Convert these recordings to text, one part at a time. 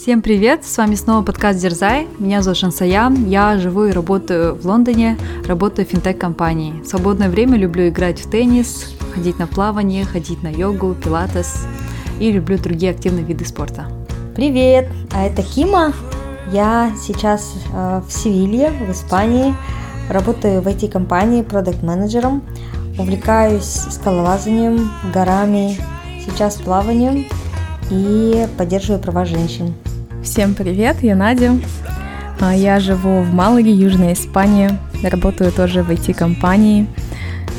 Всем привет! С вами снова подкаст Дерзай. Меня зовут Шансаян. Я живу и работаю в Лондоне, работаю в финтех-компании. В свободное время люблю играть в теннис, ходить на плавание, ходить на йогу, пилатес и люблю другие активные виды спорта. Привет! А это Кима. Я сейчас э, в Севилье, в Испании. Работаю в IT-компании продукт-менеджером. Увлекаюсь скалолазанием, горами, сейчас плаванием и поддерживаю права женщин. Всем привет, я Надя. А, я живу в Малаге, Южная Испания. Работаю тоже в IT-компании.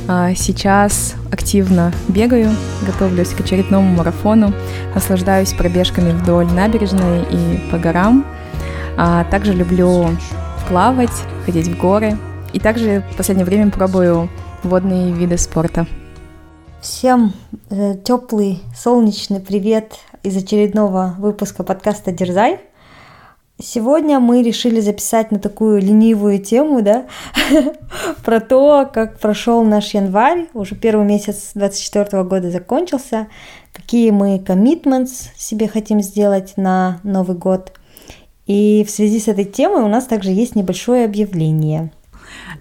А, сейчас активно бегаю, готовлюсь к очередному марафону, наслаждаюсь пробежками вдоль набережной и по горам. А также люблю плавать, ходить в горы. И также в последнее время пробую водные виды спорта. Всем э, теплый, солнечный привет из очередного выпуска подкаста «Дерзай». Сегодня мы решили записать на такую ленивую тему, да, про то, как прошел наш январь, уже первый месяц 2024 года закончился, какие мы commitments себе хотим сделать на Новый год. И в связи с этой темой у нас также есть небольшое объявление –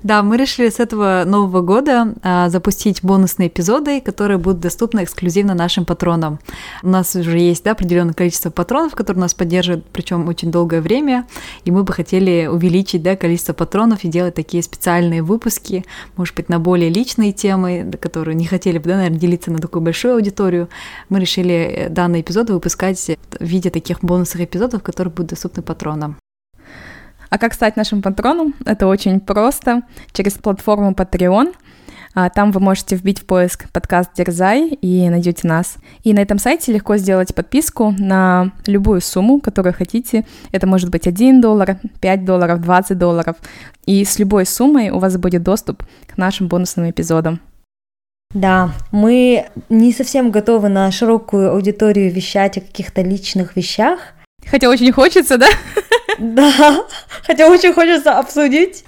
да, мы решили с этого Нового года а, запустить бонусные эпизоды, которые будут доступны эксклюзивно нашим патронам. У нас уже есть да, определенное количество патронов, которые нас поддерживают, причем очень долгое время, и мы бы хотели увеличить да, количество патронов и делать такие специальные выпуски, может быть, на более личные темы, которые не хотели бы, да, наверное, делиться на такую большую аудиторию. Мы решили э, данные эпизоды выпускать в виде таких бонусных эпизодов, которые будут доступны патронам. А как стать нашим патроном? Это очень просто. Через платформу Patreon. А, там вы можете вбить в поиск подкаст Дерзай и найдете нас. И на этом сайте легко сделать подписку на любую сумму, которую хотите. Это может быть 1 доллар, 5 долларов, 20 долларов. И с любой суммой у вас будет доступ к нашим бонусным эпизодам. Да, мы не совсем готовы на широкую аудиторию вещать о каких-то личных вещах. Хотя очень хочется, да? Да, хотя очень хочется обсудить.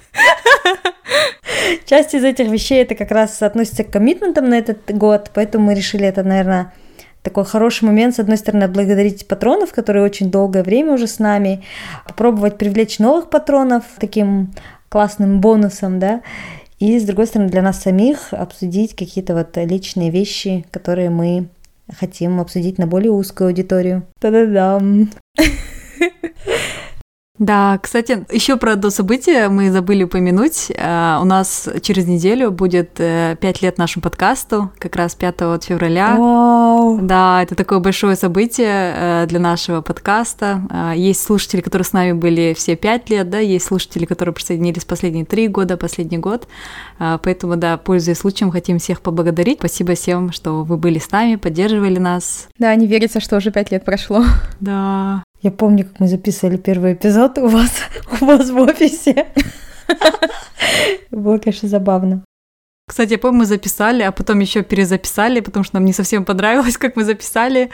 Часть из этих вещей это как раз относится к коммитментам на этот год, поэтому мы решили это, наверное, такой хороший момент, с одной стороны, благодарить патронов, которые очень долгое время уже с нами, попробовать привлечь новых патронов таким классным бонусом, да, и, с другой стороны, для нас самих обсудить какие-то вот личные вещи, которые мы хотим обсудить на более узкую аудиторию. Та-да-дам! Да, кстати, еще про одно событие мы забыли упомянуть. Э, у нас через неделю будет 5 э, лет нашему подкасту, как раз 5 февраля. Вау! Да, это такое большое событие э, для нашего подкаста. Есть слушатели, которые с нами были все 5 лет, да, есть слушатели, которые присоединились последние 3 года, последний год. Поэтому, да, пользуясь случаем, хотим всех поблагодарить. Спасибо всем, что вы были с нами, поддерживали нас. Да, не верится, что уже 5 лет прошло. Да. Я помню, как мы записывали первый эпизод у вас, у вас в офисе. Было, конечно, забавно. Кстати, я помню, мы записали, а потом еще перезаписали, потому что нам не совсем понравилось, как мы записали,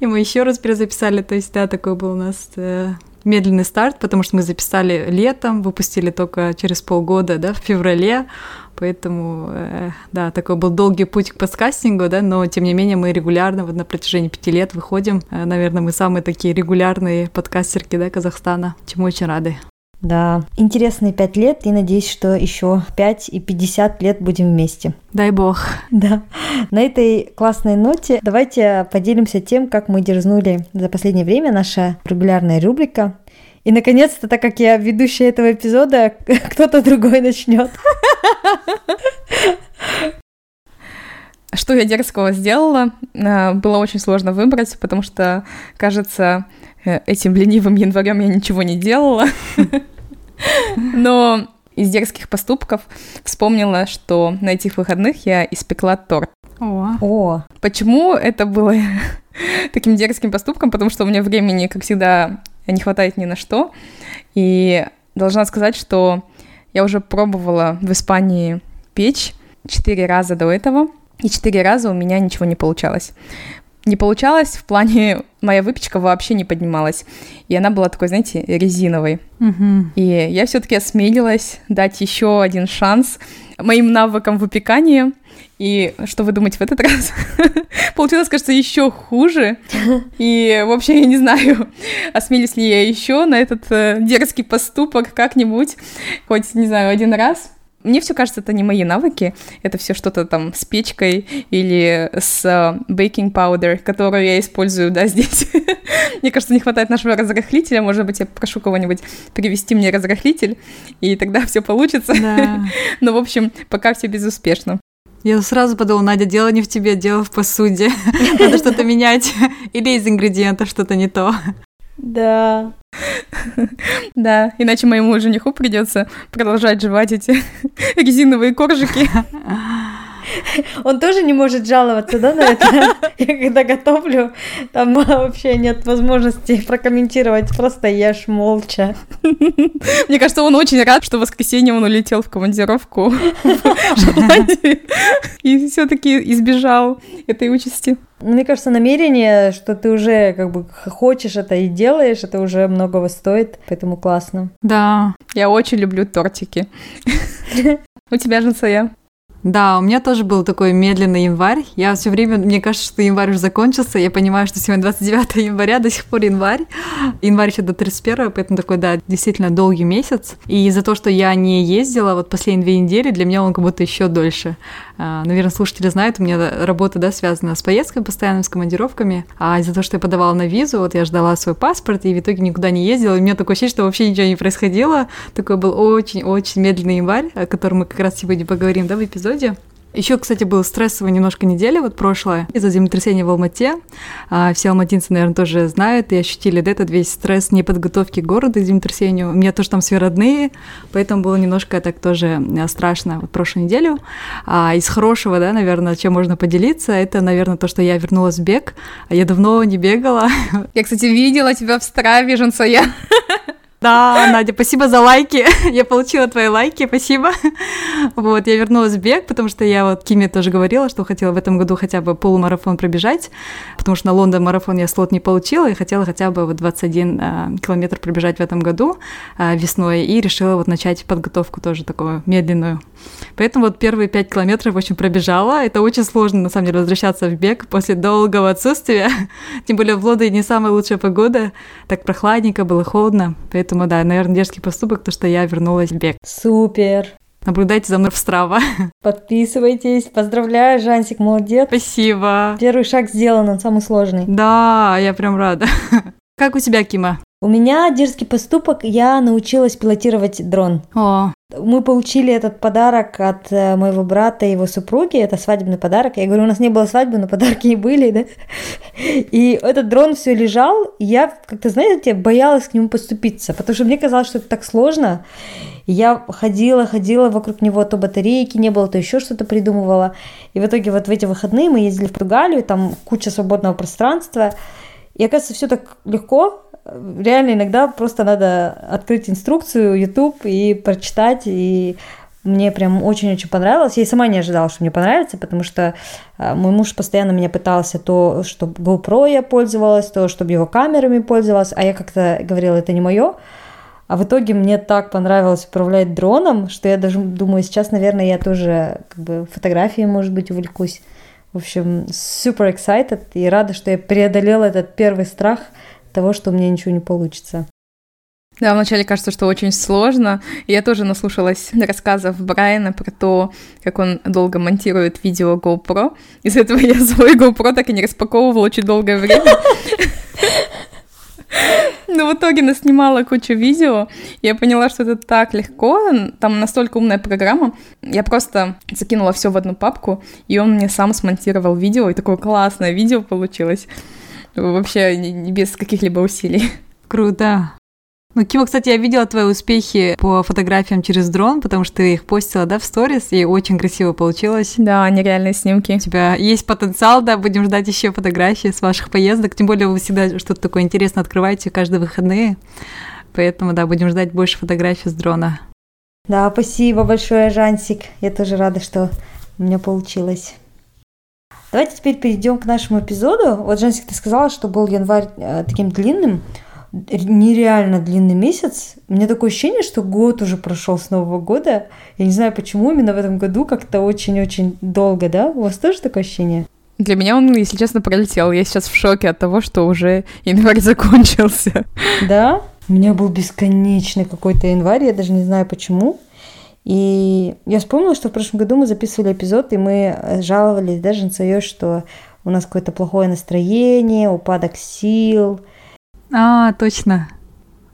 и мы еще раз перезаписали. То есть, да, такой был у нас э, медленный старт, потому что мы записали летом, выпустили только через полгода, да, в феврале, Поэтому, э, да, такой был долгий путь к подкастингу, да, но тем не менее мы регулярно вот на протяжении пяти лет выходим. Э, наверное, мы самые такие регулярные подкастерки, да, Казахстана, чему очень рады. Да, интересные пять лет, и надеюсь, что еще пять и пятьдесят лет будем вместе. Дай бог. Да. На этой классной ноте давайте поделимся тем, как мы дерзнули за последнее время, наша регулярная рубрика. И, наконец-то, так как я ведущая этого эпизода, кто-то другой начнет. Что я дерзкого сделала, э, было очень сложно выбрать, потому что, кажется, э, этим ленивым январем я ничего не делала. Но из дерзких поступков вспомнила, что на этих выходных я испекла торт. О. О. Почему это было таким дерзким поступком? Потому что у меня времени, как всегда, не хватает ни на что. И должна сказать, что я уже пробовала в Испании печь четыре раза до этого, и четыре раза у меня ничего не получалось. Не получалось в плане моя выпечка вообще не поднималась, и она была такой, знаете, резиновой. Mm-hmm. И я все-таки осмелилась дать еще один шанс моим навыкам выпекания. И что вы думаете в этот раз? Получилось, кажется, еще хуже. И, в общем, я не знаю, осмелюсь ли я еще на этот э, дерзкий поступок как-нибудь, хоть, не знаю, один раз. Мне все кажется, это не мои навыки, это все что-то там с печкой или с бейкинг uh, powder, которую я использую, да, здесь. мне кажется, не хватает нашего разрыхлителя, может быть, я прошу кого-нибудь привести мне разрыхлитель, и тогда все получится. Да. Но, в общем, пока все безуспешно. Я сразу подумала, Надя, дело не в тебе, дело в посуде. Надо что-то менять. Или из ингредиентов что-то не то. Да. Да, иначе моему жениху придется продолжать жевать эти резиновые коржики. Он тоже не может жаловаться, да, на это? Я когда готовлю, там вообще нет возможности прокомментировать, просто ешь молча. Мне кажется, он очень рад, что в воскресенье он улетел в командировку в Шотландию и все таки избежал этой участи. Мне кажется, намерение, что ты уже как бы хочешь это и делаешь, это уже многого стоит, поэтому классно. Да, я очень люблю тортики. У тебя же, Сая? Да, у меня тоже был такой медленный январь. Я все время, мне кажется, что январь уже закончился. Я понимаю, что сегодня 29 января, до сих пор январь. Январь еще до 31, поэтому такой, да, действительно долгий месяц. И за то, что я не ездила вот последние две недели, для меня он как будто еще дольше. А, Наверное, слушатели знают, у меня работа, да, связана с поездками постоянно, с командировками. А из-за того, что я подавала на визу, вот я ждала свой паспорт, и в итоге никуда не ездила. И у меня такое ощущение, что вообще ничего не происходило. Такой был очень-очень медленный январь, о котором мы как раз сегодня поговорим, да, в эпизоде эпизоде. Еще, кстати, была стрессовая немножко неделя, вот прошлая, из-за землетрясения в Алмате. А, все алматинцы, наверное, тоже знают и ощутили да, этот весь стресс неподготовки города к землетрясению. У меня тоже там все родные, поэтому было немножко так тоже а, страшно вот прошлую неделю. А из хорошего, да, наверное, чем можно поделиться, это, наверное, то, что я вернулась в бег. А я давно не бегала. Я, кстати, видела тебя в Страве, Жансая. Да, Надя, спасибо за лайки. Я получила твои лайки, спасибо. Вот, я вернулась в бег, потому что я вот Киме тоже говорила, что хотела в этом году хотя бы полумарафон пробежать, потому что на Лондон марафон я слот не получила и хотела хотя бы вот 21 э, километр пробежать в этом году э, весной и решила вот начать подготовку тоже такую медленную. Поэтому вот первые 5 километров очень пробежала. Это очень сложно, на самом деле, возвращаться в бег после долгого отсутствия. Тем более в Лондоне не самая лучшая погода, так прохладненько, было холодно, поэтому Поэтому, да, наверное, дерзкий поступок, то, что я вернулась в бег. Супер! Наблюдайте за мной в Страва. Подписывайтесь. Поздравляю, Жансик, молодец. Спасибо. Первый шаг сделан, он самый сложный. Да, я прям рада. Как у тебя, Кима? У меня дерзкий поступок, я научилась пилотировать дрон. О. Мы получили этот подарок от э, моего брата и его супруги, это свадебный подарок. Я говорю, у нас не было свадьбы, но подарки и были, да? И этот дрон все лежал, и я, как-то, знаете, боялась к нему поступиться, потому что мне казалось, что это так сложно. Я ходила, ходила вокруг него, то батарейки не было, то еще что-то придумывала. И в итоге вот в эти выходные мы ездили в Португалию, там куча свободного пространства. И оказывается, все так легко, реально иногда просто надо открыть инструкцию, YouTube и прочитать, и мне прям очень-очень понравилось. Я и сама не ожидала, что мне понравится, потому что а, мой муж постоянно меня пытался то, чтобы GoPro я пользовалась, то, чтобы его камерами пользовалась, а я как-то говорила, это не мое. А в итоге мне так понравилось управлять дроном, что я даже думаю, сейчас, наверное, я тоже как бы фотографией, может быть, увлекусь. В общем, super excited и рада, что я преодолела этот первый страх – того, что у меня ничего не получится. Да, вначале кажется, что очень сложно. Я тоже наслушалась рассказов Брайана про то, как он долго монтирует видео GoPro. Из-за этого я свой GoPro так и не распаковывала очень долгое время. Но в итоге наснимала кучу видео. Я поняла, что это так легко. Там настолько умная программа. Я просто закинула все в одну папку, и он мне сам смонтировал видео, и такое классное видео получилось. Вообще не без каких-либо усилий. Круто. Ну, Кима, кстати, я видела твои успехи по фотографиям через дрон, потому что ты их постила, да, в сторис, и очень красиво получилось. Да, нереальные снимки. У тебя есть потенциал, да, будем ждать еще фотографии с ваших поездок, тем более вы всегда что-то такое интересное открываете каждые выходные, поэтому, да, будем ждать больше фотографий с дрона. Да, спасибо большое, Жансик. Я тоже рада, что у меня получилось. Давайте теперь перейдем к нашему эпизоду. Вот, Жансик, ты сказала, что был январь э, таким длинным, нереально длинный месяц. У меня такое ощущение, что год уже прошел с Нового года. Я не знаю, почему именно в этом году как-то очень-очень долго, да? У вас тоже такое ощущение? Для меня он, если честно, пролетел. Я сейчас в шоке от того, что уже январь закончился. Да? У меня был бесконечный какой-то январь, я даже не знаю почему. И я вспомнила, что в прошлом году мы записывали эпизод, и мы жаловались даже на свое, что у нас какое-то плохое настроение, упадок сил. А, точно.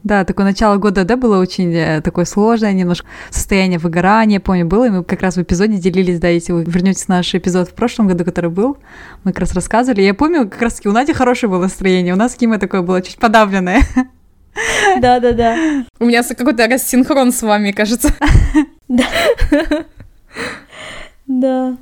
Да, такое начало года, да, было очень э, такое сложное, немножко состояние выгорания, помню, было, и мы как раз в эпизоде делились, да, если вы вернетесь наш эпизод в прошлом году, который был, мы как раз рассказывали. Я помню, как раз таки у Нади хорошее было настроение, у нас с Кимой такое было чуть подавленное. Да, да, да. У меня какой-то рассинхрон с вами, кажется. Да. Да.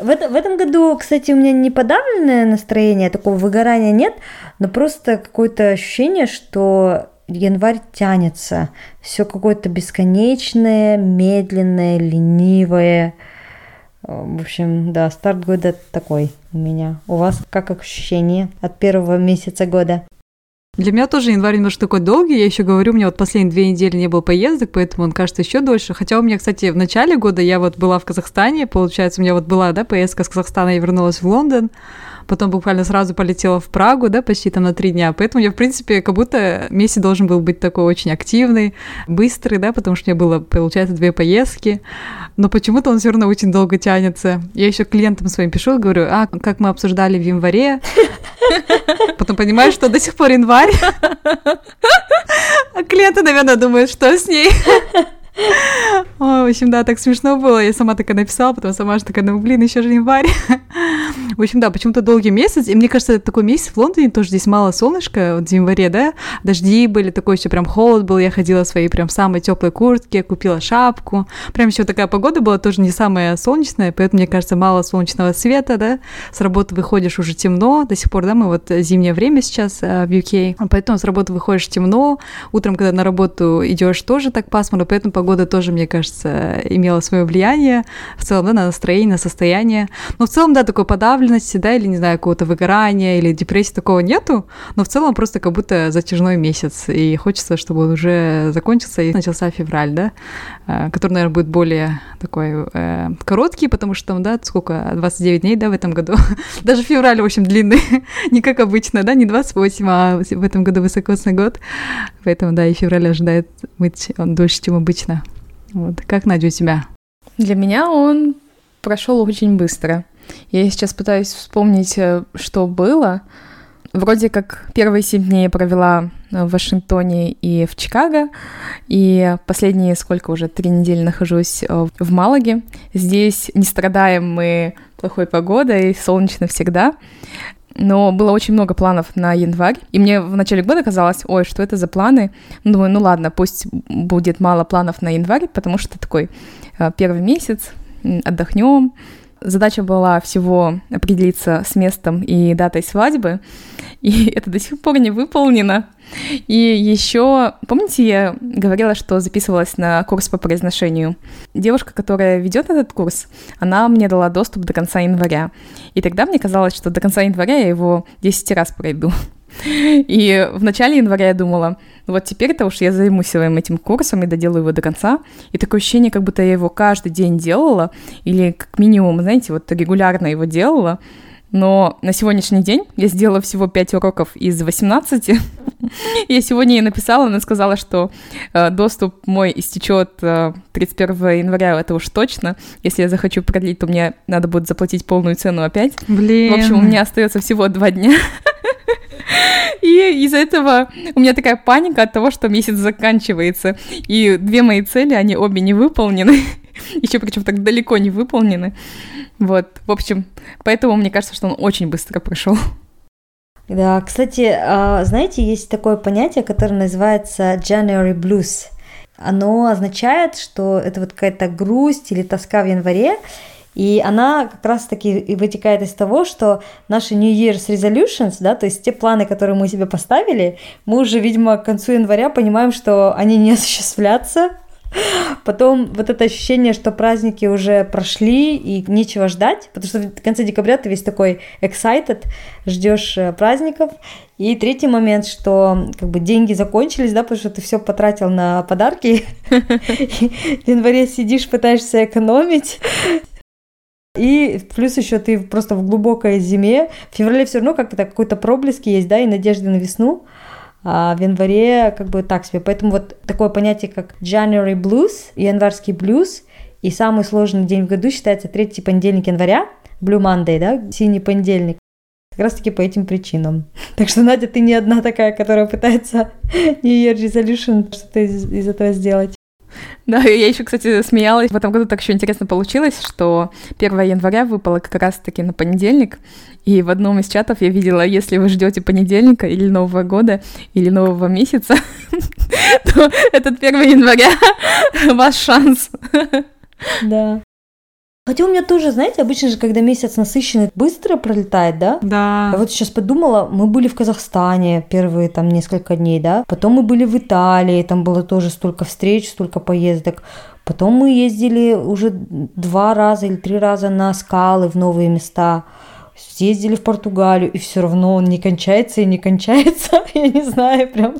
В, это, в этом году, кстати, у меня не подавленное настроение, такого выгорания нет, но просто какое-то ощущение, что январь тянется. Все какое-то бесконечное, медленное, ленивое. В общем, да, старт года такой у меня. У вас как ощущение от первого месяца года? Для меня тоже январь немножко такой долгий. Я еще говорю, у меня вот последние две недели не было поездок, поэтому он кажется еще дольше. Хотя у меня, кстати, в начале года я вот была в Казахстане, получается, у меня вот была, да, поездка с Казахстана, я вернулась в Лондон, потом буквально сразу полетела в Прагу, да, почти там на три дня. Поэтому я, в принципе, как будто месяц должен был быть такой очень активный, быстрый, да, потому что у меня было, получается, две поездки. Но почему-то он все равно очень долго тянется. Я еще клиентам своим пишу, говорю, а, как мы обсуждали в январе, Потом понимаешь, что до сих пор январь. А клиенты, наверное, думают, что с ней. Ой, в общем, да, так смешно было. Я сама такая написала, потом сама же такая, ну, блин, еще же январь. В общем, да, почему-то долгий месяц. И мне кажется, такой месяц в Лондоне тоже здесь мало солнышка, вот в январе, да, дожди были, такой еще прям холод был. Я ходила в своей прям самой теплой куртке, купила шапку. Прям еще такая погода была тоже не самая солнечная, поэтому, мне кажется, мало солнечного света, да. С работы выходишь уже темно, до сих пор, да, мы вот зимнее время сейчас э, в UK, поэтому с работы выходишь темно, утром, когда на работу идешь, тоже так пасмурно, поэтому погода тоже, мне кажется, имела свое влияние в целом, да, на настроение, на состояние. Но в целом, да, такой подавленности, да, или, не знаю, какого-то выгорания или депрессии такого нету, но в целом просто как будто затяжной месяц, и хочется, чтобы он уже закончился и начался февраль, да, э, который, наверное, будет более такой э, короткий, потому что там, да, сколько, 29 дней, да, в этом году. Даже февраль, в общем, длинный, не как обычно, да, не 28, а в этом году высокосный год, поэтому, да, и февраль ожидает быть он дольше, чем обычно. Вот. Как, Надя, у тебя? Для меня он прошел очень быстро. Я сейчас пытаюсь вспомнить, э, что было. Вроде как первые семь дней я провела в Вашингтоне и в Чикаго, и последние сколько уже, три недели нахожусь э, в Малаге. Здесь не страдаем мы плохой погодой, солнечно всегда но было очень много планов на январь, и мне в начале года казалось, ой, что это за планы? Ну, думаю, ну ладно, пусть будет мало планов на январь, потому что такой э, первый месяц, отдохнем. Задача была всего определиться с местом и датой свадьбы, и это до сих пор не выполнено. И еще, помните, я говорила, что записывалась на курс по произношению. Девушка, которая ведет этот курс, она мне дала доступ до конца января. И тогда мне казалось, что до конца января я его 10 раз пройду. И в начале января я думала, вот теперь-то уж я займусь своим этим курсом и доделаю его до конца. И такое ощущение, как будто я его каждый день делала, или как минимум, знаете, вот регулярно его делала. Но на сегодняшний день я сделала всего 5 уроков из 18. я сегодня ей написала, она сказала, что э, доступ мой истечет э, 31 января, это уж точно. Если я захочу продлить, то мне надо будет заплатить полную цену опять. Блин. В общем, у меня остается всего 2 дня. И из-за этого у меня такая паника от того, что месяц заканчивается. И две мои цели, они обе не выполнены. Еще причем так далеко не выполнены. Вот, в общем, поэтому мне кажется, что он очень быстро прошел. Да, кстати, а, знаете, есть такое понятие, которое называется January Blues. Оно означает, что это вот какая-то грусть или тоска в январе, и она как раз-таки и вытекает из того, что наши New Year's Resolutions, да, то есть те планы, которые мы себе поставили, мы уже, видимо, к концу января понимаем, что они не осуществлятся, Потом вот это ощущение, что праздники уже прошли и нечего ждать, потому что в конце декабря ты весь такой excited, ждешь э, праздников. И третий момент, что как бы деньги закончились, да, потому что ты все потратил на подарки. В январе сидишь, пытаешься экономить. И плюс еще ты просто в глубокой зиме. В феврале все равно как-то какой-то проблеск есть, да, и надежды на весну а в январе как бы так себе. Поэтому вот такое понятие, как January Blues, январский блюз, и самый сложный день в году считается третий понедельник января, Blue Monday, да, синий понедельник. Как раз таки по этим причинам. Так что, Надя, ты не одна такая, которая пытается New Year Resolution что-то из, из этого сделать. Да, я еще, кстати, смеялась. В этом году так еще интересно получилось, что 1 января выпало как раз-таки на понедельник, и в одном из чатов я видела, если вы ждете понедельника или Нового года, или нового месяца, то этот 1 января ваш шанс. Да. Хотя у меня тоже, знаете, обычно же, когда месяц насыщенный, быстро пролетает, да? Да. Я вот сейчас подумала, мы были в Казахстане первые там несколько дней, да? Потом мы были в Италии, там было тоже столько встреч, столько поездок. Потом мы ездили уже два раза или три раза на скалы в новые места съездили в Португалию, и все равно он не кончается и не кончается. Я не знаю, прям.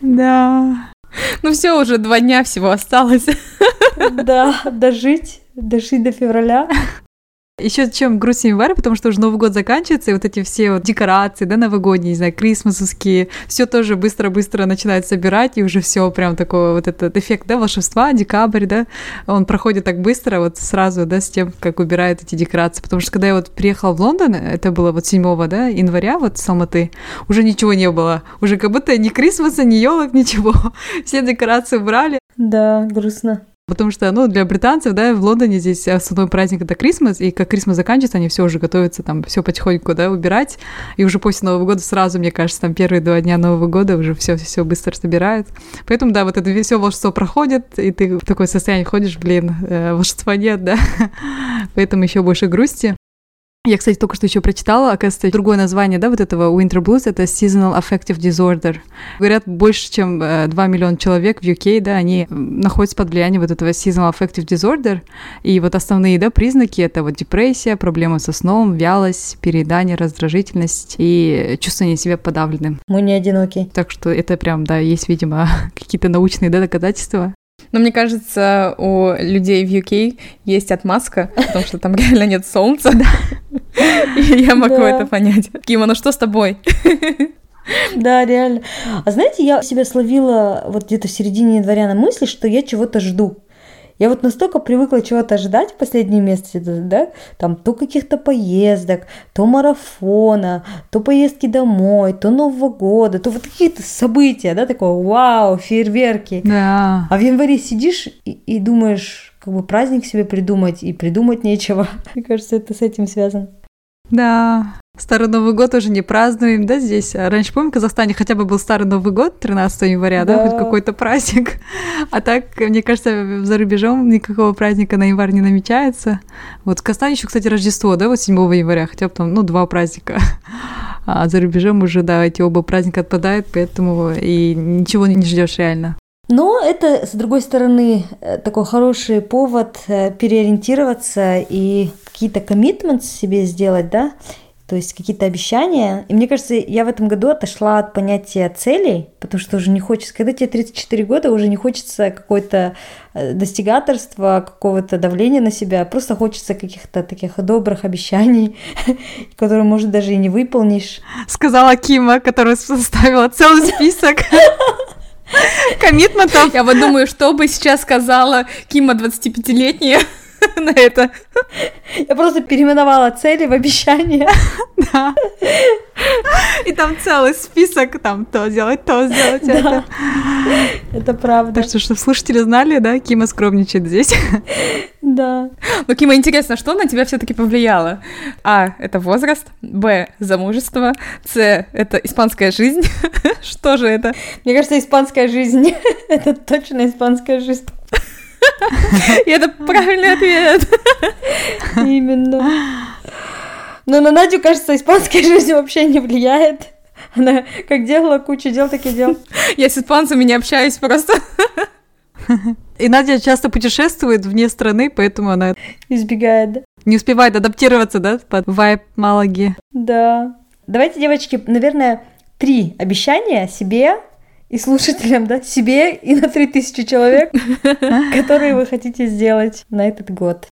Да. Ну все, уже два дня всего осталось. Да, дожить, дожить до февраля. Еще чем грустнее январь, потому что уже Новый год заканчивается, и вот эти все вот декорации, да, новогодние, не знаю, крисмасовские, все тоже быстро-быстро начинают собирать, и уже все прям такой вот этот эффект, да, волшебства, декабрь, да, он проходит так быстро, вот сразу, да, с тем, как убирают эти декорации, потому что когда я вот приехала в Лондон, это было вот 7 да, января, вот с Алматы, уже ничего не было, уже как будто ни крисмаса, ни елок, ничего, все декорации убрали. Да, грустно. Потому что, ну, для британцев, да, в Лондоне здесь основной праздник это Крисмас, и как Крисмас заканчивается, они все уже готовятся там все потихоньку, да, убирать. И уже после Нового года сразу, мне кажется, там первые два дня Нового года уже все все быстро собирают. Поэтому, да, вот это все волшебство проходит, и ты в такое состояние ходишь, блин, э, волшебства нет, да. Поэтому еще больше грусти. Я, кстати, только что еще прочитала, оказывается, другое название, да, вот этого Winter Blues, это Seasonal Affective Disorder. Говорят, больше, чем 2 э, миллиона человек в UK, да, они находятся под влиянием вот этого Seasonal Affective Disorder, и вот основные, да, признаки — это вот депрессия, проблемы со сном, вялость, переедание, раздражительность и чувствование себя подавленным. Мы не одиноки. Так что это прям, да, есть, видимо, какие-то научные, да, доказательства. Но мне кажется, у людей в UK есть отмазка, потому что там реально нет солнца. я могу это понять. Кима, ну что с тобой? Да, реально. А знаете, я себя словила вот где-то в середине января на мысли, что я чего-то жду. Я вот настолько привыкла чего-то ожидать в последние месяцы, да, там то каких-то поездок, то марафона, то поездки домой, то Нового года, то вот какие-то события, да, такое вау, фейерверки. Да. А в январе сидишь и, и думаешь, как бы праздник себе придумать, и придумать нечего. Мне кажется, это с этим связано. Да, Старый Новый год уже не празднуем, да, здесь? А раньше, помню, в Казахстане хотя бы был Старый Новый год, 13 января, да, да хоть какой-то праздник. А так, мне кажется, за рубежом никакого праздника на январь не намечается. Вот в Казахстане еще, кстати, Рождество, да, вот 7 января, хотя бы там, ну, два праздника. А за рубежом уже, да, эти оба праздника отпадают, поэтому и ничего не ждешь реально. Но это, с другой стороны, э, такой хороший повод э, переориентироваться и какие-то коммитменты себе сделать, да, то есть какие-то обещания. И мне кажется, я в этом году отошла от понятия целей, потому что уже не хочется, когда тебе 34 года, уже не хочется какое-то э, достигаторства, какого-то давления на себя, просто хочется каких-то таких добрых обещаний, которые, может, даже и не выполнишь. Сказала Кима, которая составила целый список. Коммитментов. Я вот думаю, что бы сейчас сказала Кима 25-летняя на это. Я просто переименовала цели в обещания. Да. И там целый список, там то сделать, то сделать да. это. Это правда. Так что, чтобы слушатели знали, да, Кима скромничает здесь. Да. Ну, Кима, интересно, что на тебя все-таки повлияло? А, это возраст, Б, замужество, С, это испанская жизнь. Что же это? Мне кажется, испанская жизнь. это точно испанская жизнь. И это правильный ответ. Именно. Но на Надю, кажется, испанская жизнь вообще не влияет. Она как делала кучу дел, так и дел. Я с испанцами не общаюсь просто. И Надя часто путешествует вне страны, поэтому она Избегает, да? не успевает адаптироваться, да, под вайб Малаги. Да. Давайте, девочки, наверное, три обещания себе и слушателям, да, себе и на 3000 человек, которые вы хотите сделать на этот год.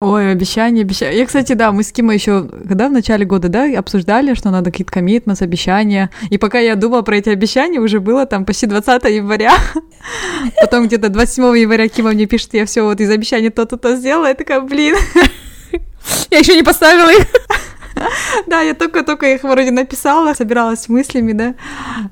Ой, обещания, обещания. Я, кстати, да, мы с Кимой еще, когда в начале года, да, обсуждали, что надо какие-то коммитментс, обещания. И пока я думала про эти обещания, уже было там почти 20 января. Потом где-то 27 января Кима мне пишет, я все вот из обещаний то-то, то сделала. Я такая, блин, Я еще не поставила их. Да, я только-только их вроде написала, собиралась мыслями, да,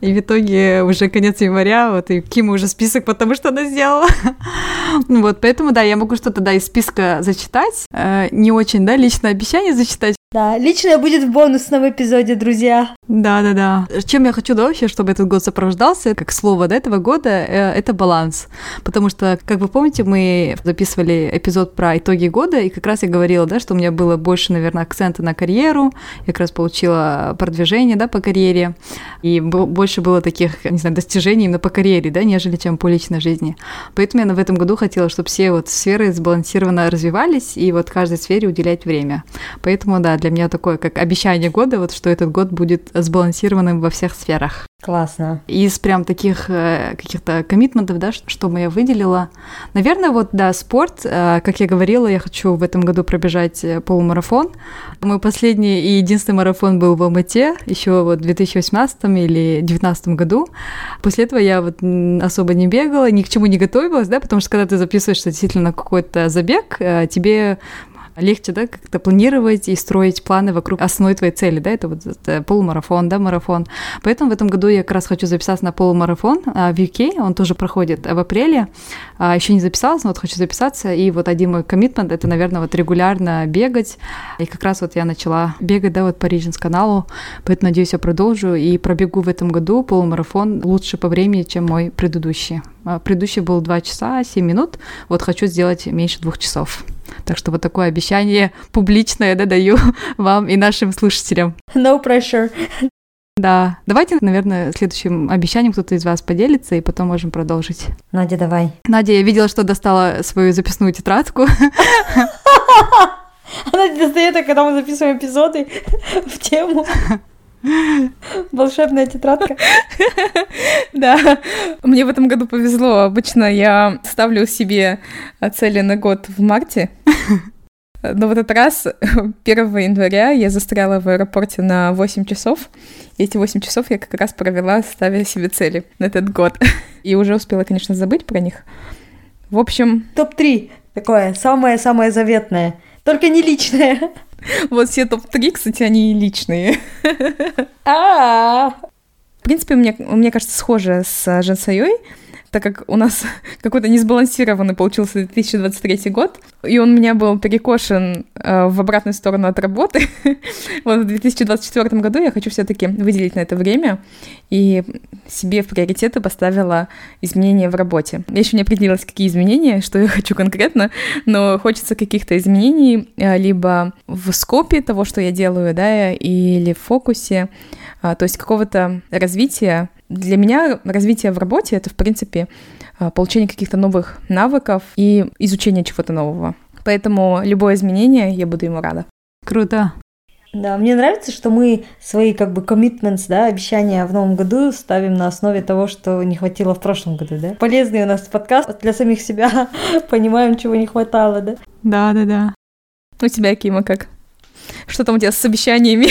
и в итоге уже конец января, вот, и Кима уже список, потому что она сделала. Ну Вот, поэтому, да, я могу что-то, да, из списка зачитать, Э, не очень, да, личное обещание зачитать, Да, личное будет в бонусном эпизоде, друзья. Да, да, да. Чем я хочу, да, вообще, чтобы этот год сопровождался, как слово до этого года, э, это баланс. Потому что, как вы помните, мы записывали эпизод про итоги года, и как раз я говорила, да, что у меня было больше, наверное, акцента на карьеру, я как раз получила продвижение, да, по карьере, и бо- больше было таких, не знаю, достижений именно по карьере, да, нежели чем по личной жизни. Поэтому я в этом году хотела, чтобы все вот сферы сбалансированно развивались, и вот каждой сфере уделять время. Поэтому, да, для меня такое, как обещание года, вот что этот год будет сбалансированным во всех сферах. Классно. Из прям таких э, каких-то коммитментов, да, что я выделила. Наверное, вот, да, спорт. Э, как я говорила, я хочу в этом году пробежать э, полумарафон. Мой последний и единственный марафон был в Алмате еще вот в 2018 или 2019 году. После этого я вот особо не бегала, ни к чему не готовилась, да, потому что когда ты записываешься действительно на какой-то забег, тебе легче, да, как-то планировать и строить планы вокруг основной твоей цели, да, это вот это полумарафон, да, марафон. Поэтому в этом году я как раз хочу записаться на полумарафон а, в UK, он тоже проходит в апреле. А, еще не записалась, но вот хочу записаться, и вот один мой коммитмент, это, наверное, вот регулярно бегать, и как раз вот я начала бегать, да, вот по Regions каналу, поэтому, надеюсь, я продолжу и пробегу в этом году полумарафон лучше по времени, чем мой предыдущий. А, Предыдущий был 2 часа 7 минут, вот хочу сделать меньше двух часов. Так что вот такое обещание публичное да, даю вам и нашим слушателям. No pressure. Да, давайте, наверное, следующим обещанием кто-то из вас поделится, и потом можем продолжить. Надя, давай. Надя, я видела, что достала свою записную тетрадку. Она достает, а когда мы записываем эпизоды в тему. Волшебная тетрадка. Да, мне в этом году повезло. Обычно я ставлю себе а, цели на год в марте. Но в этот раз, 1 января, я застряла в аэропорте на 8 часов. И эти 8 часов я как раз провела, ставя себе цели на этот год. И уже успела, конечно, забыть про них. В общем, Топ-3. Такое самое-самое заветное. Только не личное. Вот все топ-3, кстати, они личные. А, В принципе, мне, мне кажется, схоже с Жансайой, так как у нас какой-то несбалансированный получился 2023 год, и он у меня был перекошен э, в обратную сторону от работы. вот в 2024 году я хочу все-таки выделить на это время и себе в приоритеты поставила изменения в работе. Я еще не определилась, какие изменения, что я хочу конкретно, но хочется каких-то изменений э, либо в скопе того, что я делаю, да, или в фокусе, а, то есть какого-то развития. Для меня развитие в работе — это, в принципе, а, получение каких-то новых навыков и изучение чего-то нового. Поэтому любое изменение, я буду ему рада. Круто. Да, мне нравится, что мы свои как бы commitments, да, обещания в новом году ставим на основе того, что не хватило в прошлом году, да. Полезный у нас подкаст для самих себя, понимаем, чего не хватало, да. Да, да, да. У тебя, Кима, как? Что там у тебя с обещаниями?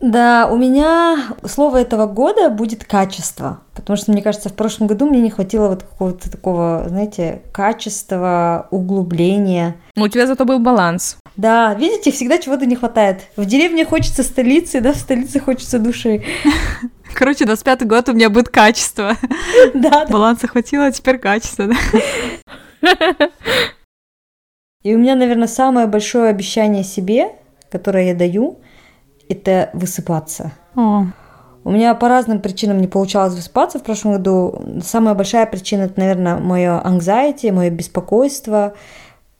Да, у меня слово этого года будет качество, потому что, мне кажется, в прошлом году мне не хватило вот какого-то такого, знаете, качества, углубления. Ну, у тебя зато был баланс. Да, видите, всегда чего-то не хватает. В деревне хочется столицы, да, в столице хочется души. Короче, 25 год у меня будет качество. Да, да. Баланса хватило, а теперь качество, да? И у меня, наверное, самое большое обещание себе, которое я даю, это высыпаться. О, У меня по разным причинам не получалось высыпаться в прошлом году. Самая большая причина это, наверное, мое anxiety, мое беспокойство.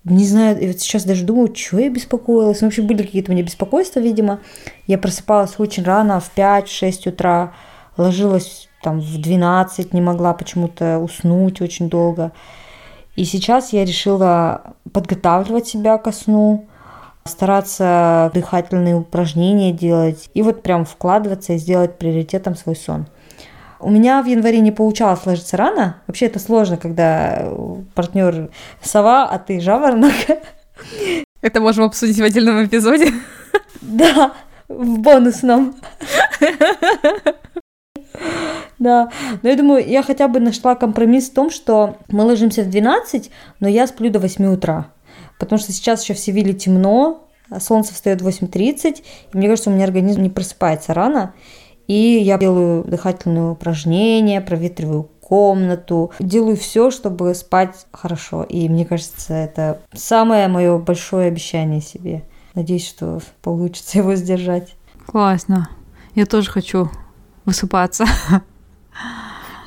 Не знаю, и вот сейчас даже думаю, что я беспокоилась. Ну, в общем, были какие-то у меня беспокойства, видимо. Я просыпалась очень рано, в 5-6 утра, ложилась там в 12 не могла почему-то уснуть очень долго. И сейчас я решила подготавливать себя ко сну, стараться дыхательные упражнения делать и вот прям вкладываться и сделать приоритетом свой сон. У меня в январе не получалось ложиться рано. Вообще это сложно, когда партнер сова, а ты жаворонок. Это можем обсудить в отдельном эпизоде. Да, в бонусном. Да, но я думаю, я хотя бы нашла компромисс в том, что мы ложимся в 12, но я сплю до 8 утра. Потому что сейчас еще в Севиле темно, а солнце встает в 8.30, и мне кажется, у меня организм не просыпается рано. И я делаю дыхательные упражнения, проветриваю комнату, делаю все, чтобы спать хорошо. И мне кажется, это самое мое большое обещание себе. Надеюсь, что получится его сдержать. Классно. Я тоже хочу высыпаться.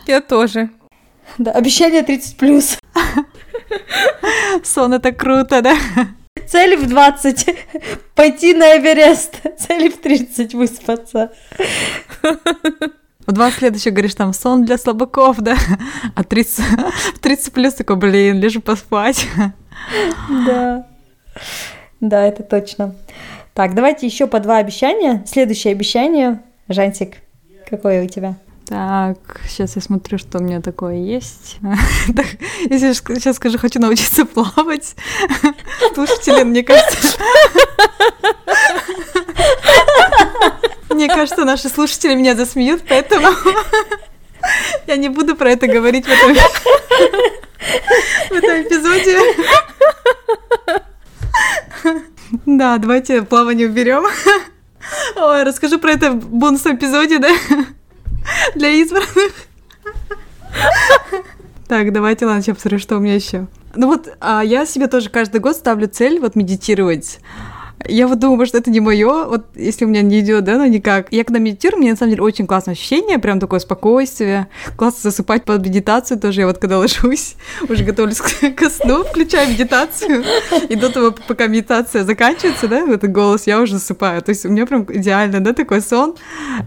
Я тоже. Да, обещание 30 плюс. Сон это круто, да? Цель в 20 пойти на Эверест. Цель в 30 выспаться. В 20 лет еще говоришь, там, сон для слабаков, да? А 30, 30 плюс такой, блин, лежу поспать. Да. Да, это точно. Так, давайте еще по два обещания. Следующее обещание. Жантик, какое у тебя? Так, сейчас я смотрю, что у меня такое есть. Если сейчас скажу, хочу научиться плавать, слушатели, мне кажется... Мне кажется, наши слушатели меня засмеют, поэтому я не буду про это говорить в этом, в этом эпизоде. Да, давайте плавание уберем. Ой, расскажу про это в бонусном эпизоде, да? Для избранных. Так, давайте, ладно, сейчас посмотрю, что у меня еще. Ну вот, а я себе тоже каждый год ставлю цель вот медитировать. Я вот думаю, что это не мое, вот если у меня не идет, да, ну никак. Я когда медитирую, мне на самом деле очень классное ощущение, прям такое спокойствие. Классно засыпать под медитацию тоже. Я вот когда ложусь, уже готовлюсь ко сну, включаю медитацию. И до того, пока медитация заканчивается, да, этот голос, я уже засыпаю. То есть у меня прям идеально, да, такой сон.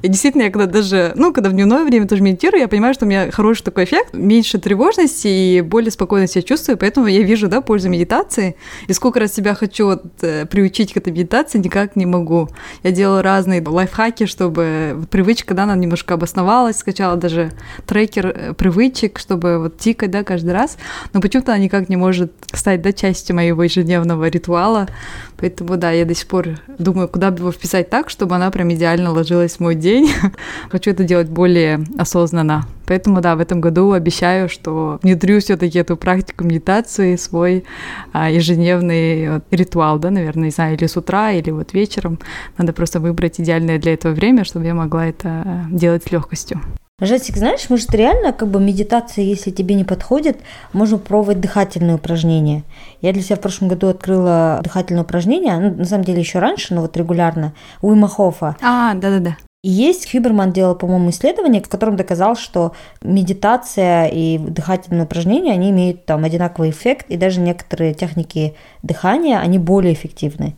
И действительно, я когда даже, ну, когда в дневное время тоже медитирую, я понимаю, что у меня хороший такой эффект, меньше тревожности и более спокойно себя чувствую, поэтому я вижу, да, пользу медитации. И сколько раз себя хочу вот э, приучить к этой медитации никак не могу. Я делала разные лайфхаки, чтобы привычка, да, она немножко обосновалась, скачала даже трекер э, привычек, чтобы вот тикать, да, каждый раз, но почему-то она никак не может стать, да, частью моего ежедневного ритуала, поэтому, да, я до сих пор думаю, куда бы его вписать так, чтобы она прям идеально ложилась в мой день. Хочу это делать более осознанно. Поэтому, да, в этом году обещаю, что внедрю все-таки эту практику медитации, свой а, ежедневный вот, ритуал, да, наверное, не знаю, или с утра, или вот вечером. Надо просто выбрать идеальное для этого время, чтобы я могла это делать с легкостью. Жасик, знаешь, может реально как бы медитация, если тебе не подходит, можно пробовать дыхательные упражнения. Я для себя в прошлом году открыла дыхательное упражнение, ну, на самом деле еще раньше, но вот регулярно, у Имахофа. А, да-да-да. И есть, Хюберман делал, по-моему, исследование, в котором доказал, что медитация и дыхательные упражнения, они имеют там одинаковый эффект, и даже некоторые техники дыхания, они более эффективны.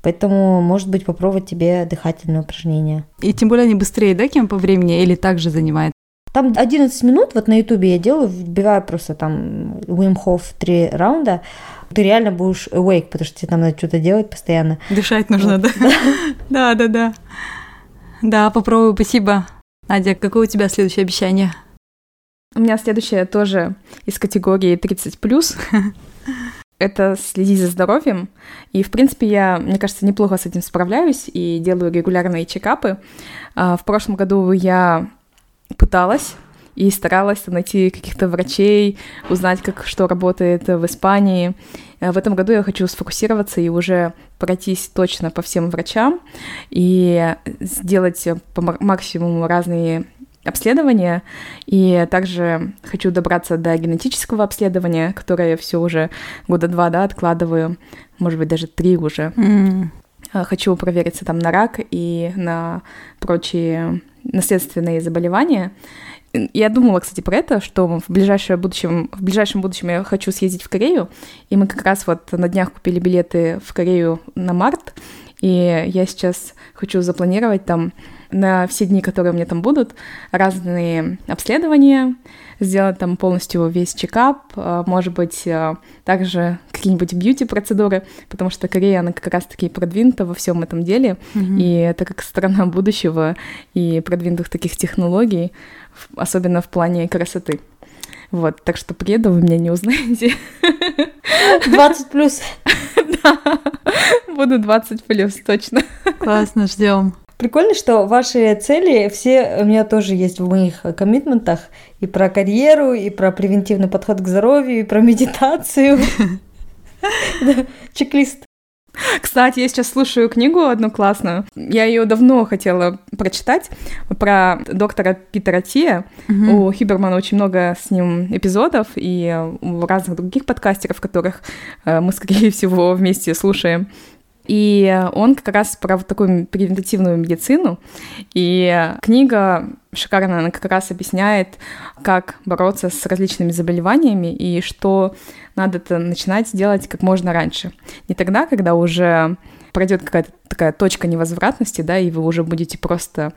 Поэтому, может быть, попробовать тебе дыхательные упражнения. И тем более они быстрее, да, кем по времени, или также занимает? Там 11 минут, вот на ютубе я делаю, вбиваю просто там Wim Hof 3 раунда, ты реально будешь awake, потому что тебе там надо что-то делать постоянно. Дышать нужно, да? Да, да, да. Да, попробую, спасибо. Надя, какое у тебя следующее обещание? У меня следующее тоже из категории 30+. это следить за здоровьем. И, в принципе, я, мне кажется, неплохо с этим справляюсь и делаю регулярные чекапы. А, в прошлом году я пыталась и старалась найти каких-то врачей, узнать, как что работает в Испании. А, в этом году я хочу сфокусироваться и уже пройтись точно по всем врачам и сделать по максимуму разные обследования, и также хочу добраться до генетического обследования, которое я все уже года два, да, откладываю, может быть, даже три уже. Mm. Хочу провериться там на рак и на прочие наследственные заболевания. Я думала, кстати, про это, что в ближайшем будущем, в ближайшем будущем я хочу съездить в Корею, и мы как раз вот на днях купили билеты в Корею на март, и я сейчас хочу запланировать там на все дни, которые у меня там будут, разные обследования, сделать там полностью весь чекап, а, может быть, а, также какие-нибудь бьюти-процедуры, потому что Корея, она как раз-таки продвинута во всем этом деле, mm-hmm. и это как страна будущего и продвинутых таких технологий, особенно в плане красоты. Вот, так что приеду, вы меня не узнаете. 20 плюс. Да, буду 20 плюс, точно. Классно, ждем. Прикольно, что ваши цели все у меня тоже есть в моих коммитментах. И про карьеру, и про превентивный подход к здоровью, и про медитацию. Чек-лист. Кстати, я сейчас слушаю книгу одну классную. Я ее давно хотела прочитать про доктора Питера Тия. Mm-hmm. У Хибермана очень много с ним эпизодов и у разных других подкастеров, которых э, мы, скорее всего, вместе слушаем. И он как раз про вот такую превентативную медицину. И книга шикарная, она как раз объясняет, как бороться с различными заболеваниями и что надо это начинать делать как можно раньше. Не тогда, когда уже пройдет какая-то такая точка невозвратности, да, и вы уже будете просто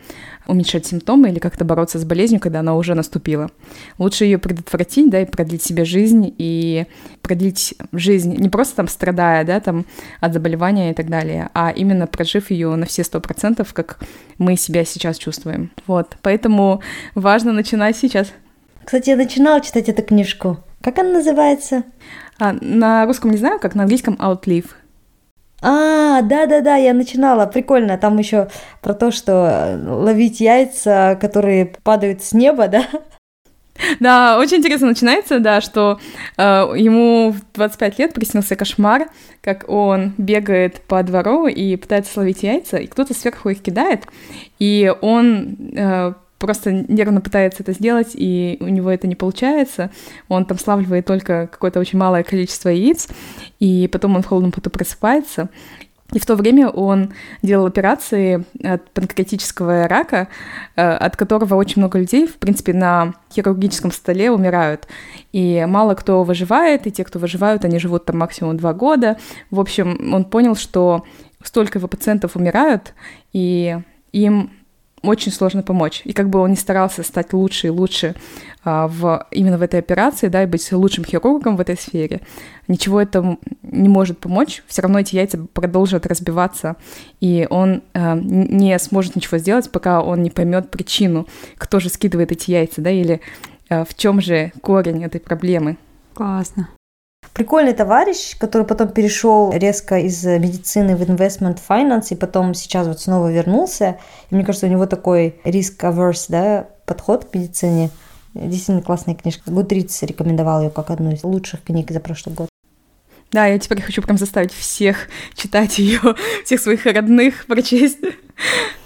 уменьшать симптомы или как-то бороться с болезнью, когда она уже наступила. Лучше ее предотвратить, да, и продлить себе жизнь, и продлить жизнь не просто там страдая, да, там от заболевания и так далее, а именно прожив ее на все сто процентов, как мы себя сейчас чувствуем. Вот, поэтому важно начинать сейчас. Кстати, я начинала читать эту книжку. Как она называется? А, на русском не знаю, как на английском Outlive. А, да-да-да, я начинала. Прикольно. Там еще про то, что ловить яйца, которые падают с неба, да? Да, очень интересно начинается, да, что э, ему в 25 лет приснился кошмар, как он бегает по двору и пытается словить яйца, и кто-то сверху их кидает, и он э, просто нервно пытается это сделать, и у него это не получается. Он там славливает только какое-то очень малое количество яиц, и потом он в холодном поту просыпается. И в то время он делал операции от панкреатического рака, э, от которого очень много людей, в принципе, на хирургическом столе умирают. И мало кто выживает, и те, кто выживают, они живут там максимум два года. В общем, он понял, что столько его пациентов умирают, и им очень сложно помочь. И как бы он не старался стать лучше и лучше а, в, именно в этой операции, да, и быть лучшим хирургом в этой сфере, ничего этому не может помочь. Все равно эти яйца продолжат разбиваться, и он а, не сможет ничего сделать, пока он не поймет причину, кто же скидывает эти яйца, да, или а, в чем же корень этой проблемы. Классно. Прикольный товарищ, который потом перешел резко из медицины в investment finance, и потом сейчас вот снова вернулся. И мне кажется, у него такой риск-аверс да, подход к медицине. Действительно классная книжка. Гудриц рекомендовал ее как одну из лучших книг за прошлый год. Да, я теперь хочу прям заставить всех читать ее, всех своих родных прочесть.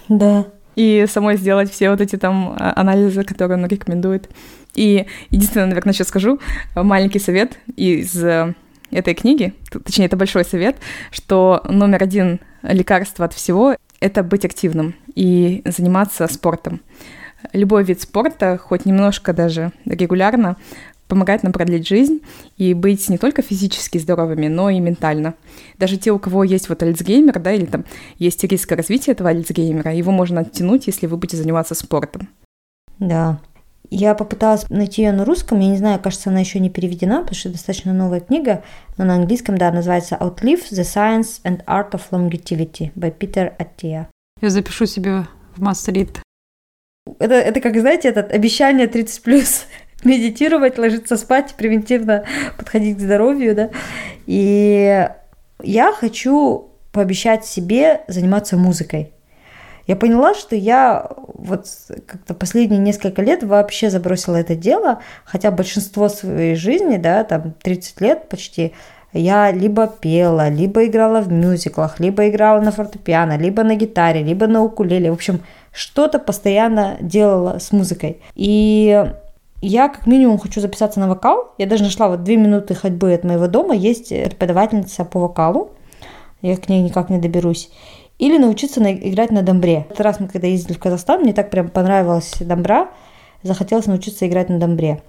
Да. И самой сделать все вот эти там а, анализы, которые он рекомендует. И единственное, наверное, сейчас скажу, маленький совет из э, этой книги, точнее, это большой совет, что номер один лекарство от всего — это быть активным и заниматься спортом. Любой вид спорта, хоть немножко даже регулярно, помогает нам продлить жизнь и быть не только физически здоровыми, но и ментально. Даже те, у кого есть вот Альцгеймер, да, или там есть риск развития этого Альцгеймера, его можно оттянуть, если вы будете заниматься спортом. Да, я попыталась найти ее на русском, я не знаю, кажется, она еще не переведена, потому что достаточно новая книга, но на английском, да, называется Outlive the Science and Art of Longevity by Peter Attia. Я запишу себе в Мастрит. Это, это как, знаете, это обещание 30 плюс медитировать, ложиться спать, превентивно подходить к здоровью, да. И я хочу пообещать себе заниматься музыкой я поняла, что я вот как-то последние несколько лет вообще забросила это дело, хотя большинство своей жизни, да, там 30 лет почти, я либо пела, либо играла в мюзиклах, либо играла на фортепиано, либо на гитаре, либо на укулеле. В общем, что-то постоянно делала с музыкой. И я как минимум хочу записаться на вокал. Я даже нашла вот две минуты ходьбы от моего дома. Есть преподавательница по вокалу. Я к ней никак не доберусь. Или научиться на, играть на домбре. Этот раз мы когда ездили в Казахстан, мне так прям понравилась домбра, захотелось научиться играть на домбре.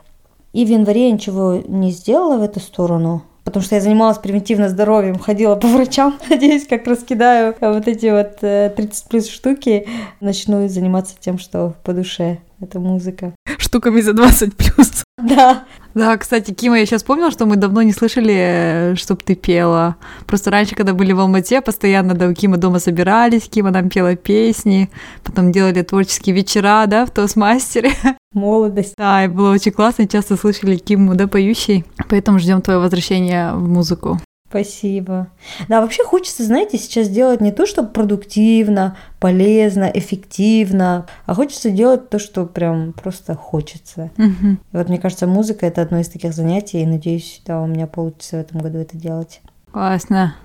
И в январе я ничего не сделала в эту сторону, потому что я занималась превентивно здоровьем, ходила по врачам. Надеюсь, как раскидаю вот эти вот 30 э, плюс штуки, начну заниматься тем, что по душе. Это музыка. Штуками за 20 плюс. Да. Да, кстати, Кима, я сейчас вспомнила, что мы давно не слышали, чтоб ты пела. Просто раньше, когда были в Алмате, постоянно да, у Кима дома собирались, Кима нам пела песни, потом делали творческие вечера, да, в Тосмастере. Молодость. Да, и было очень классно, часто слышали Киму, да, поющей. Поэтому ждем твоего возвращения в музыку. Спасибо. Да, вообще хочется, знаете, сейчас делать не то, что продуктивно, полезно, эффективно, а хочется делать то, что прям просто хочется. Угу. И вот мне кажется, музыка это одно из таких занятий, и надеюсь, да, у меня получится в этом году это делать. Классно.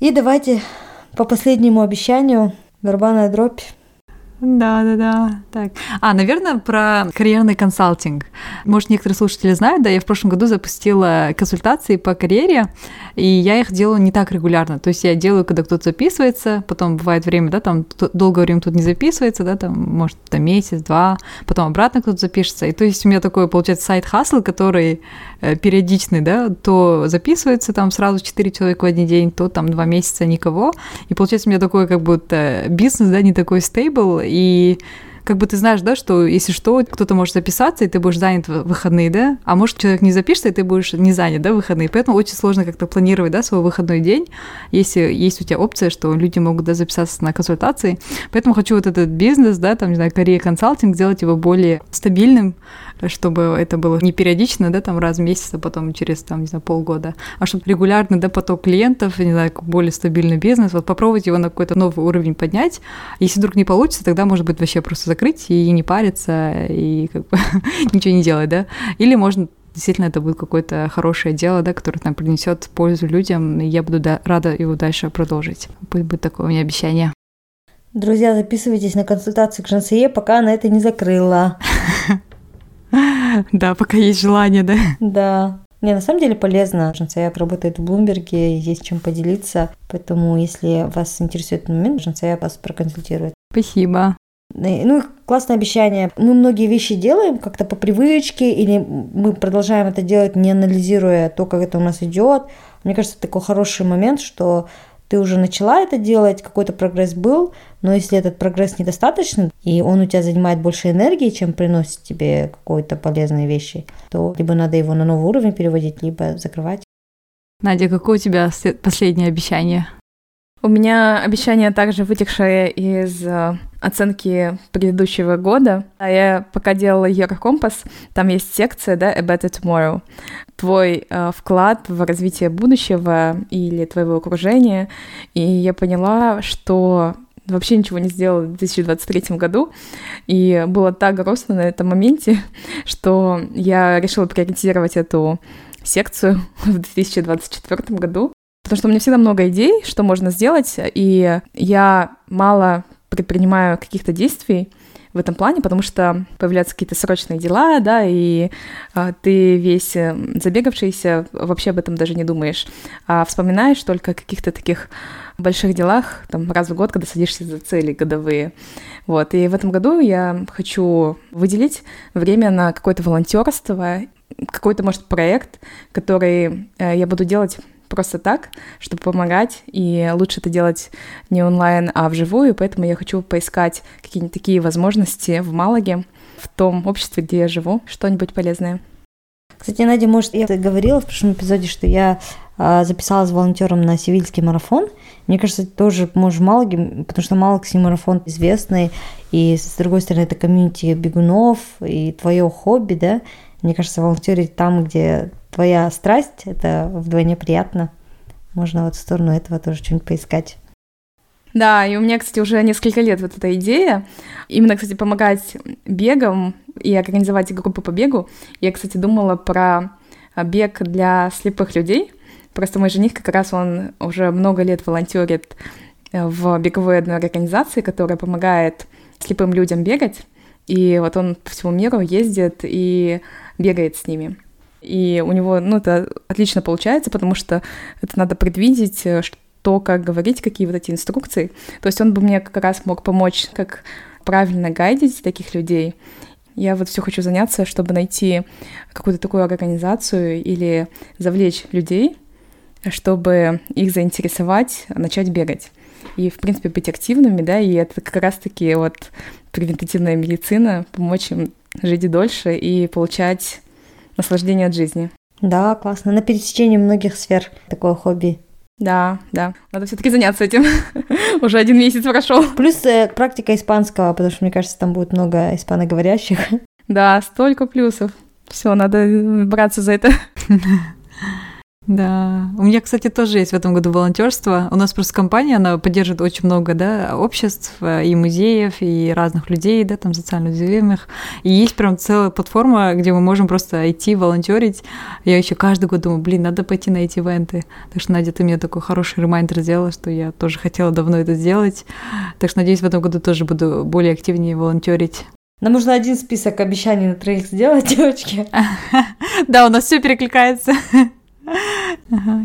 И давайте по последнему обещанию барабанная дробь. Да, да, да. Так. А, наверное, про карьерный консалтинг. Может, некоторые слушатели знают, да, я в прошлом году запустила консультации по карьере, и я их делаю не так регулярно. То есть я делаю, когда кто-то записывается, потом бывает время, да, там долгое время тут не записывается, да, там, может, там месяц, два, потом обратно кто-то запишется. И то есть у меня такой, получается, сайт-хасл, который периодичный, да, то записывается там сразу 4 человека в один день, то там два месяца никого. И получается у меня такой как будто бизнес, да, не такой стейбл, и как бы ты знаешь, да, что если что, кто-то может записаться, и ты будешь занят в выходные, да, а может человек не запишется, и ты будешь не занят, да, в выходные. Поэтому очень сложно как-то планировать, да, свой выходной день, если есть у тебя опция, что люди могут, да, записаться на консультации. Поэтому хочу вот этот бизнес, да, там, не знаю, Корея консалтинг, сделать его более стабильным, чтобы это было не периодично, да, там раз в месяц, а потом через, там, не знаю, полгода, а чтобы регулярный, да, поток клиентов, не знаю, более стабильный бизнес, вот попробовать его на какой-то новый уровень поднять. Если вдруг не получится, тогда, может быть, вообще просто закрыть и не париться, и как бы ничего не делать, да. Или можно действительно это будет какое-то хорошее дело, да, которое там принесет пользу людям, и я буду да, рада его дальше продолжить. Пусть будет такое у меня обещание. Друзья, записывайтесь на консультацию к Жансие, пока она это не закрыла. Да, пока есть желание, да? Да. Не, на самом деле полезно. Жансая работает в Блумберге, есть чем поделиться. Поэтому, если вас интересует этот момент, Жансая вас проконсультирует. Спасибо. Ну, классное обещание. Мы многие вещи делаем как-то по привычке, или мы продолжаем это делать, не анализируя то, как это у нас идет. Мне кажется, это такой хороший момент, что ты уже начала это делать, какой-то прогресс был, но если этот прогресс недостаточный, и он у тебя занимает больше энергии, чем приносит тебе какие-то полезные вещи, то либо надо его на новый уровень переводить, либо закрывать. Надя, какое у тебя последнее обещание? У меня обещание также вытекшее из э, оценки предыдущего года. А я пока делала Еврокомпас, там есть секция, да, A Better Tomorrow. Твой э, вклад в развитие будущего или твоего окружения. И я поняла, что вообще ничего не сделала в 2023 году, и было так грустно на этом моменте, что я решила приоритизировать эту секцию в 2024 году. Потому что у меня всегда много идей, что можно сделать, и я мало предпринимаю каких-то действий в этом плане, потому что появляются какие-то срочные дела, да, и а, ты весь э, забегавшийся, вообще об этом даже не думаешь, а вспоминаешь только о каких-то таких больших делах, там, раз в год, когда садишься за цели годовые. Вот, и в этом году я хочу выделить время на какое-то волонтерство, какой-то, может, проект, который э, я буду делать просто так, чтобы помогать, и лучше это делать не онлайн, а вживую, поэтому я хочу поискать какие-нибудь такие возможности в Малаге, в том обществе, где я живу, что-нибудь полезное. Кстати, Надя, может, я говорила в прошлом эпизоде, что я а, записалась волонтером на сивильский марафон. Мне кажется, тоже может в Малаге, потому что Малагский марафон известный, и с другой стороны, это комьюнити бегунов, и твое хобби, да. Мне кажется, волонтерить там, где твоя страсть, это вдвойне приятно. Можно вот в сторону этого тоже что-нибудь поискать. Да, и у меня, кстати, уже несколько лет вот эта идея. Именно, кстати, помогать бегам и организовать группы по бегу. Я, кстати, думала про бег для слепых людей. Просто мой жених как раз, он уже много лет волонтерит в беговой одной организации, которая помогает слепым людям бегать. И вот он по всему миру ездит и бегает с ними. И у него, ну, это отлично получается, потому что это надо предвидеть, э, что, как говорить, какие вот эти инструкции. То есть он бы мне как раз мог помочь, как правильно гайдить таких людей. Я вот все хочу заняться, чтобы найти какую-то такую организацию или завлечь людей, чтобы их заинтересовать, начать бегать. И, в принципе, быть активными, да, и это как раз-таки вот превентативная медицина, помочь им жить дольше и получать наслаждение от жизни. Да, классно. На пересечении многих сфер такое хобби. Да, да. Надо все-таки заняться этим. Уже один месяц прошел. Плюс э, практика испанского, потому что, мне кажется, там будет много испаноговорящих. Да, столько плюсов. Все, надо браться за это. Да, у меня, кстати, тоже есть в этом году волонтерство. У нас просто компания, она поддерживает очень много, да, обществ э, и музеев, и разных людей, да, там социально уязвимых. И есть прям целая платформа, где мы можем просто идти волонтерить. Я еще каждый год думаю, блин, надо пойти на эти ивенты. Так что, Надя, ты мне такой хороший ремайдер сделала, что я тоже хотела давно это сделать. Так что, надеюсь, в этом году тоже буду более активнее волонтерить. Нам нужно один список обещаний на троих сделать, девочки. Да, у нас все перекликается.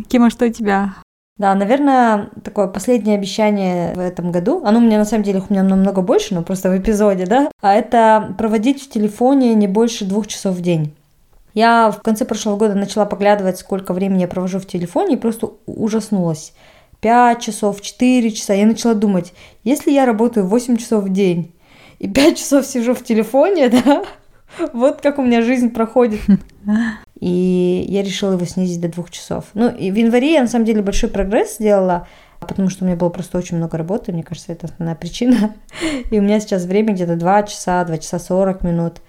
Кима, что у тебя? Да, наверное, такое последнее обещание в этом году. Оно у меня на самом деле у меня намного больше, но просто в эпизоде, да. А это проводить в телефоне не больше двух часов в день. Я в конце прошлого года начала поглядывать, сколько времени я провожу в телефоне, и просто ужаснулась. Пять часов, четыре часа. Я начала думать, если я работаю 8 часов в день и 5 часов сижу в телефоне, да, вот как у меня жизнь проходит. И я решила его снизить до двух часов. Ну, и в январе я на самом деле большой прогресс сделала, потому что у меня было просто очень много работы, мне кажется, это основная причина. И у меня сейчас время где-то 2 часа, 2 часа 40 минут.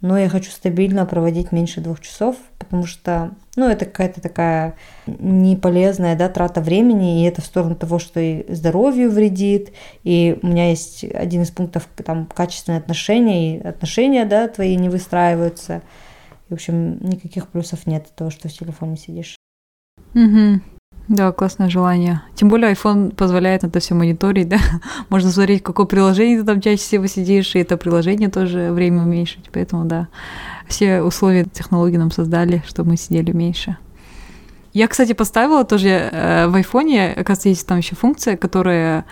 Но я хочу стабильно проводить меньше двух часов, потому что, ну, это какая-то такая неполезная, да, трата времени, и это в сторону того, что и здоровью вредит, и у меня есть один из пунктов, там, качественные отношения, и отношения, да, твои не выстраиваются, в общем, никаких плюсов нет от того, что в телефоне сидишь. Угу. Да, классное желание. Тем более iPhone позволяет это все мониторить, да. Можно смотреть, какое приложение ты там чаще всего сидишь, и это приложение тоже время уменьшить. Поэтому, да, все условия технологии нам создали, чтобы мы сидели меньше. Я, кстати, поставила тоже э, в айфоне, оказывается, есть там еще функция, которая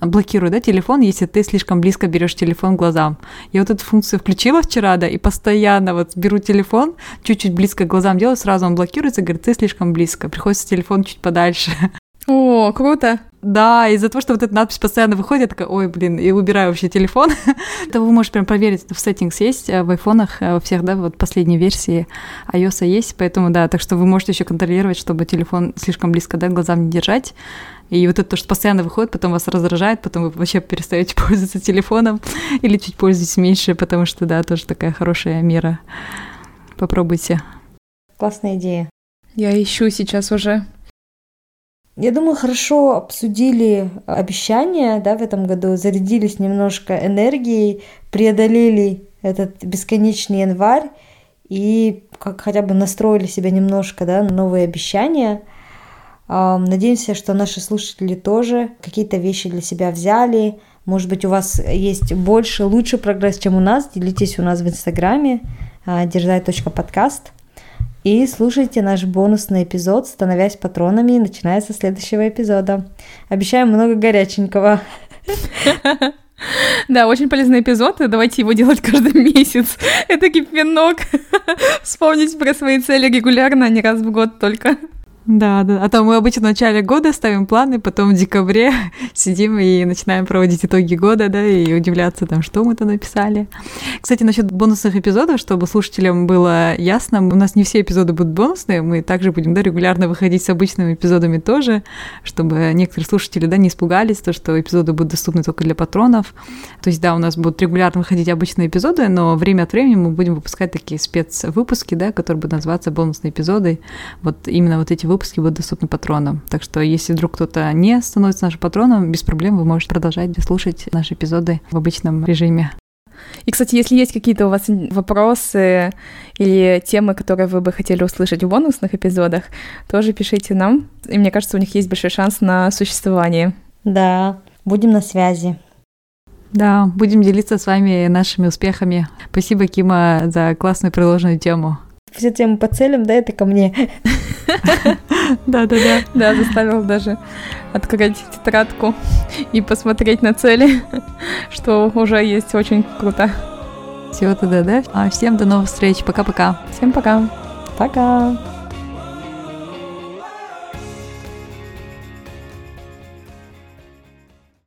блокирует да, телефон, если ты слишком близко берешь телефон к глазам. Я вот эту функцию включила вчера, да, и постоянно вот беру телефон, чуть-чуть близко к глазам делаю, сразу он блокируется, говорит, ты слишком близко, приходится телефон чуть подальше. О, круто. Да, из-за того, что вот эта надпись постоянно выходит, я такая, ой, блин, и убираю вообще телефон. Это вы можете прям проверить, это в settings есть, э, в айфонах, у всех, да, вот последней версии iOS есть, поэтому, да, так что вы можете еще контролировать, чтобы телефон слишком близко, да, глазам не держать. И вот это то, что постоянно выходит, потом вас раздражает, потом вы вообще перестаете пользоваться телефоном или чуть пользуетесь меньше, потому что, да, тоже такая хорошая мера. Попробуйте. Классная идея. Я ищу сейчас уже я думаю, хорошо обсудили обещания да, в этом году, зарядились немножко энергией, преодолели этот бесконечный январь и как хотя бы настроили себя немножко да, на новые обещания. Надеемся, что наши слушатели тоже какие-то вещи для себя взяли. Может быть, у вас есть больше, лучше прогресс, чем у нас. Делитесь у нас в Инстаграме а, дерзай.подкаст. И слушайте наш бонусный эпизод, становясь патронами, начиная со следующего эпизода. Обещаем много горяченького. Да, очень полезный эпизод, давайте его делать каждый месяц. Это кипенок. Вспомнить про свои цели регулярно, а не раз в год только. Да, да. А то мы обычно в начале года ставим планы, потом в декабре сидим и начинаем проводить итоги года, да, и удивляться там, что мы-то написали. Кстати, насчет бонусных эпизодов, чтобы слушателям было ясно, у нас не все эпизоды будут бонусные, мы также будем, да, регулярно выходить с обычными эпизодами тоже, чтобы некоторые слушатели, да, не испугались, то, что эпизоды будут доступны только для патронов. То есть, да, у нас будут регулярно выходить обычные эпизоды, но время от времени мы будем выпускать такие спецвыпуски, да, которые будут называться бонусные эпизоды. Вот именно вот эти выпуски выпуски будут доступны патронам. Так что если вдруг кто-то не становится нашим патроном, без проблем вы можете продолжать слушать наши эпизоды в обычном режиме. И, кстати, если есть какие-то у вас вопросы или темы, которые вы бы хотели услышать в бонусных эпизодах, тоже пишите нам. И мне кажется, у них есть большой шанс на существование. Да, будем на связи. Да, будем делиться с вами нашими успехами. Спасибо, Кима, за классную приложенную тему. Все темы по целям, да, это ко мне. Да-да-да. Да, заставил даже открыть тетрадку и посмотреть на цели, что уже есть очень круто. Всего тогда, да? А всем до новых встреч. Пока-пока. Всем пока. Пока.